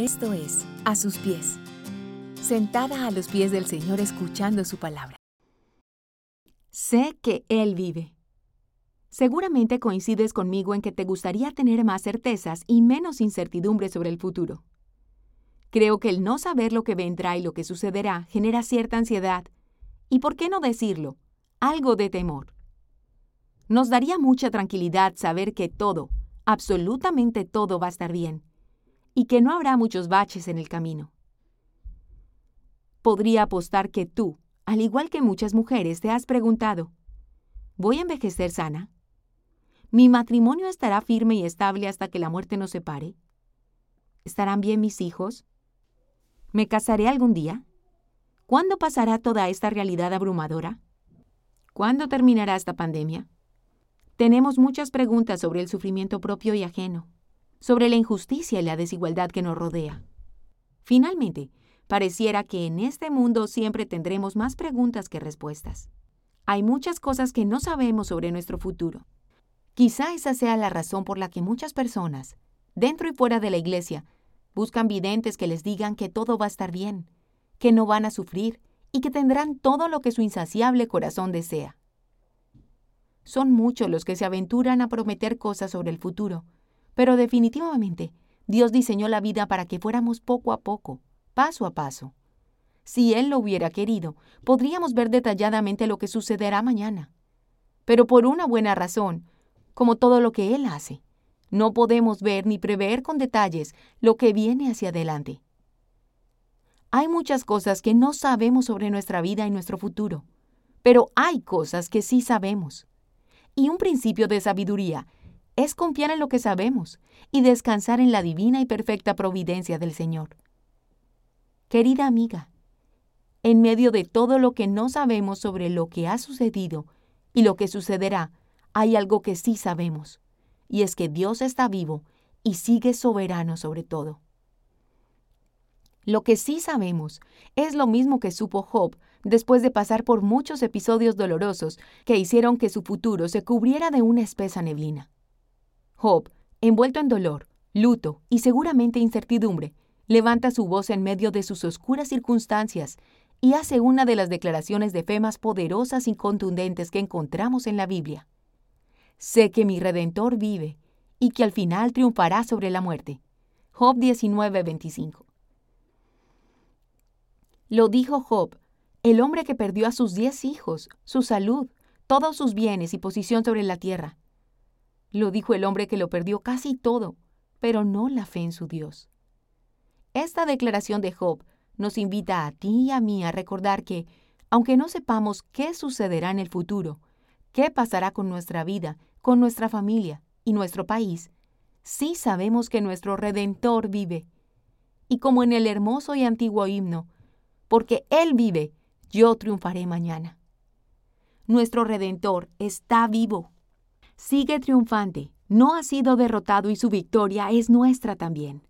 Esto es A sus pies, sentada a los pies del Señor escuchando su palabra. Sé que Él vive. Seguramente coincides conmigo en que te gustaría tener más certezas y menos incertidumbre sobre el futuro. Creo que el no saber lo que vendrá y lo que sucederá genera cierta ansiedad y, por qué no decirlo, algo de temor. Nos daría mucha tranquilidad saber que todo, absolutamente todo va a estar bien y que no habrá muchos baches en el camino. Podría apostar que tú, al igual que muchas mujeres, te has preguntado, ¿voy a envejecer sana? ¿Mi matrimonio estará firme y estable hasta que la muerte nos separe? ¿Estarán bien mis hijos? ¿Me casaré algún día? ¿Cuándo pasará toda esta realidad abrumadora? ¿Cuándo terminará esta pandemia? Tenemos muchas preguntas sobre el sufrimiento propio y ajeno sobre la injusticia y la desigualdad que nos rodea. Finalmente, pareciera que en este mundo siempre tendremos más preguntas que respuestas. Hay muchas cosas que no sabemos sobre nuestro futuro. Quizá esa sea la razón por la que muchas personas, dentro y fuera de la iglesia, buscan videntes que les digan que todo va a estar bien, que no van a sufrir y que tendrán todo lo que su insaciable corazón desea. Son muchos los que se aventuran a prometer cosas sobre el futuro, pero definitivamente, Dios diseñó la vida para que fuéramos poco a poco, paso a paso. Si Él lo hubiera querido, podríamos ver detalladamente lo que sucederá mañana. Pero por una buena razón, como todo lo que Él hace, no podemos ver ni prever con detalles lo que viene hacia adelante. Hay muchas cosas que no sabemos sobre nuestra vida y nuestro futuro, pero hay cosas que sí sabemos. Y un principio de sabiduría es confiar en lo que sabemos y descansar en la divina y perfecta providencia del Señor. Querida amiga, en medio de todo lo que no sabemos sobre lo que ha sucedido y lo que sucederá, hay algo que sí sabemos, y es que Dios está vivo y sigue soberano sobre todo. Lo que sí sabemos es lo mismo que supo Job después de pasar por muchos episodios dolorosos que hicieron que su futuro se cubriera de una espesa neblina. Job, envuelto en dolor, luto y seguramente incertidumbre, levanta su voz en medio de sus oscuras circunstancias y hace una de las declaraciones de fe más poderosas y contundentes que encontramos en la Biblia. Sé que mi Redentor vive y que al final triunfará sobre la muerte. Job 19:25. Lo dijo Job, el hombre que perdió a sus diez hijos, su salud, todos sus bienes y posición sobre la tierra, lo dijo el hombre que lo perdió casi todo, pero no la fe en su Dios. Esta declaración de Job nos invita a ti y a mí a recordar que, aunque no sepamos qué sucederá en el futuro, qué pasará con nuestra vida, con nuestra familia y nuestro país, sí sabemos que nuestro Redentor vive. Y como en el hermoso y antiguo himno, porque Él vive, yo triunfaré mañana. Nuestro Redentor está vivo sigue triunfante, no ha sido derrotado y su victoria es nuestra también.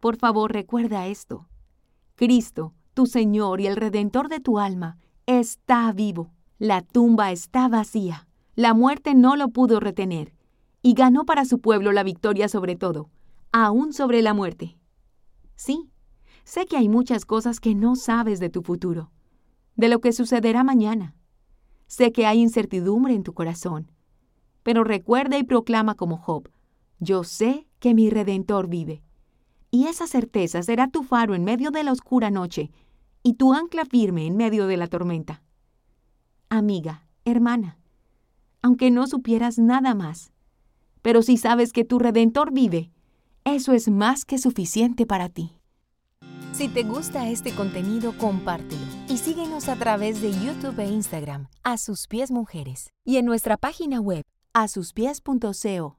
Por favor, recuerda esto. Cristo, tu Señor y el Redentor de tu alma, está vivo. La tumba está vacía. La muerte no lo pudo retener y ganó para su pueblo la victoria sobre todo, aún sobre la muerte. Sí, sé que hay muchas cosas que no sabes de tu futuro, de lo que sucederá mañana. Sé que hay incertidumbre en tu corazón pero recuerda y proclama como Job, yo sé que mi Redentor vive. Y esa certeza será tu faro en medio de la oscura noche y tu ancla firme en medio de la tormenta. Amiga, hermana, aunque no supieras nada más, pero si sabes que tu Redentor vive, eso es más que suficiente para ti. Si te gusta este contenido, compártelo y síguenos a través de YouTube e Instagram, a sus pies mujeres, y en nuestra página web, a sus pies.co.